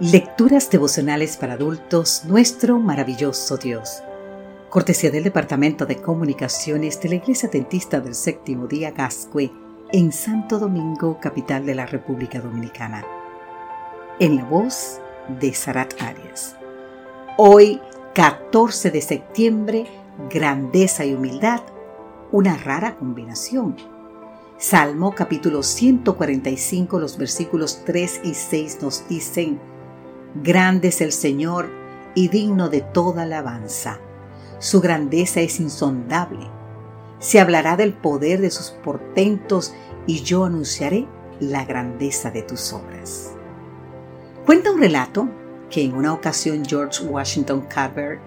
Lecturas devocionales para adultos, nuestro maravilloso Dios. Cortesía del Departamento de Comunicaciones de la Iglesia Dentista del Séptimo Día Gascue en Santo Domingo, capital de la República Dominicana. En la voz de Sarat Arias. Hoy, 14 de septiembre, grandeza y humildad, una rara combinación. Salmo capítulo 145, los versículos 3 y 6 nos dicen, Grande es el Señor y digno de toda alabanza. Su grandeza es insondable. Se hablará del poder de sus portentos y yo anunciaré la grandeza de tus obras. Cuenta un relato que en una ocasión George Washington Carver,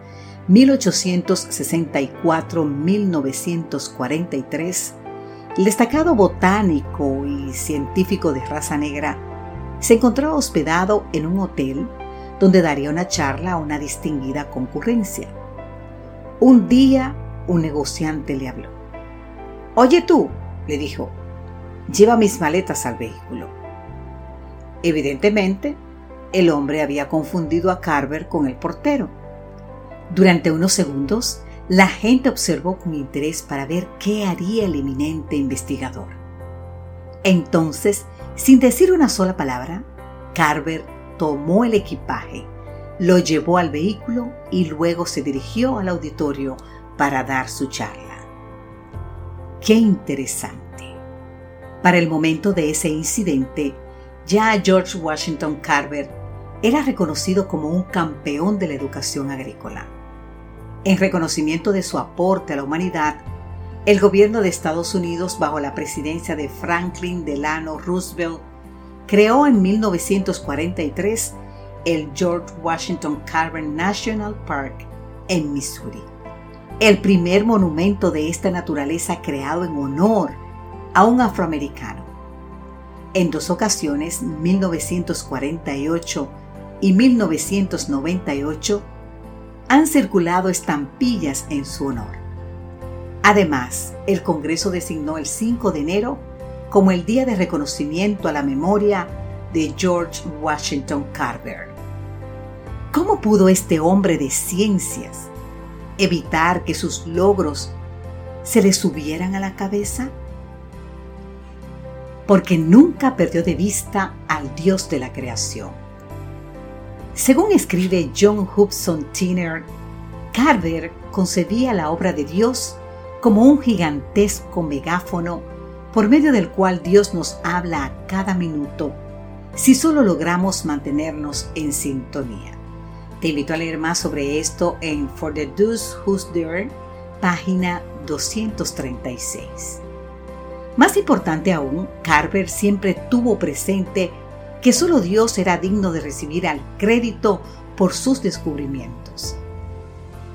1864-1943, el destacado botánico y científico de raza negra, se encontraba hospedado en un hotel donde daría una charla a una distinguida concurrencia. Un día un negociante le habló. Oye tú, le dijo, lleva mis maletas al vehículo. Evidentemente, el hombre había confundido a Carver con el portero. Durante unos segundos, la gente observó con interés para ver qué haría el eminente investigador. Entonces sin decir una sola palabra, Carver tomó el equipaje, lo llevó al vehículo y luego se dirigió al auditorio para dar su charla. Qué interesante. Para el momento de ese incidente, ya George Washington Carver era reconocido como un campeón de la educación agrícola. En reconocimiento de su aporte a la humanidad, el gobierno de Estados Unidos, bajo la presidencia de Franklin Delano Roosevelt, creó en 1943 el George Washington Carver National Park en Missouri, el primer monumento de esta naturaleza creado en honor a un afroamericano. En dos ocasiones, 1948 y 1998, han circulado estampillas en su honor. Además, el Congreso designó el 5 de enero como el Día de Reconocimiento a la Memoria de George Washington Carver. ¿Cómo pudo este hombre de ciencias evitar que sus logros se le subieran a la cabeza? Porque nunca perdió de vista al Dios de la creación. Según escribe John Hobson Tiner, Carver concebía la obra de Dios como un gigantesco megáfono por medio del cual Dios nos habla a cada minuto si solo logramos mantenernos en sintonía. Te invito a leer más sobre esto en For the Deuce Who's There, página 236. Más importante aún, Carver siempre tuvo presente que solo Dios era digno de recibir el crédito por sus descubrimientos.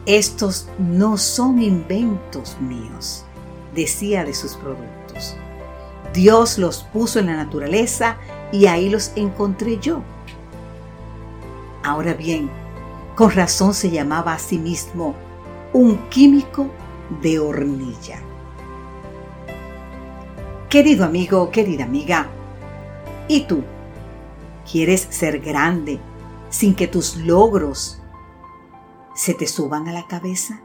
Estos no son inventos míos, decía de sus productos. Dios los puso en la naturaleza y ahí los encontré yo. Ahora bien, con razón se llamaba a sí mismo un químico de hornilla. Querido amigo, querida amiga, ¿y tú? ¿Quieres ser grande sin que tus logros se te suban a la cabeza?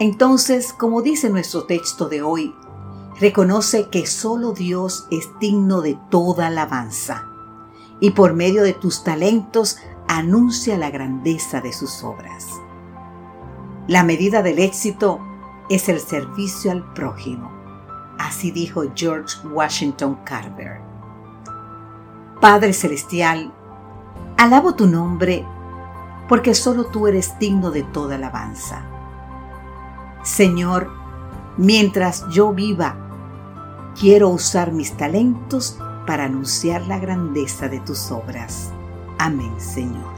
Entonces, como dice nuestro texto de hoy, reconoce que solo Dios es digno de toda alabanza y por medio de tus talentos anuncia la grandeza de sus obras. La medida del éxito es el servicio al prójimo, así dijo George Washington Carver. Padre Celestial, alabo tu nombre porque solo tú eres digno de toda alabanza. Señor, mientras yo viva, quiero usar mis talentos para anunciar la grandeza de tus obras. Amén, Señor.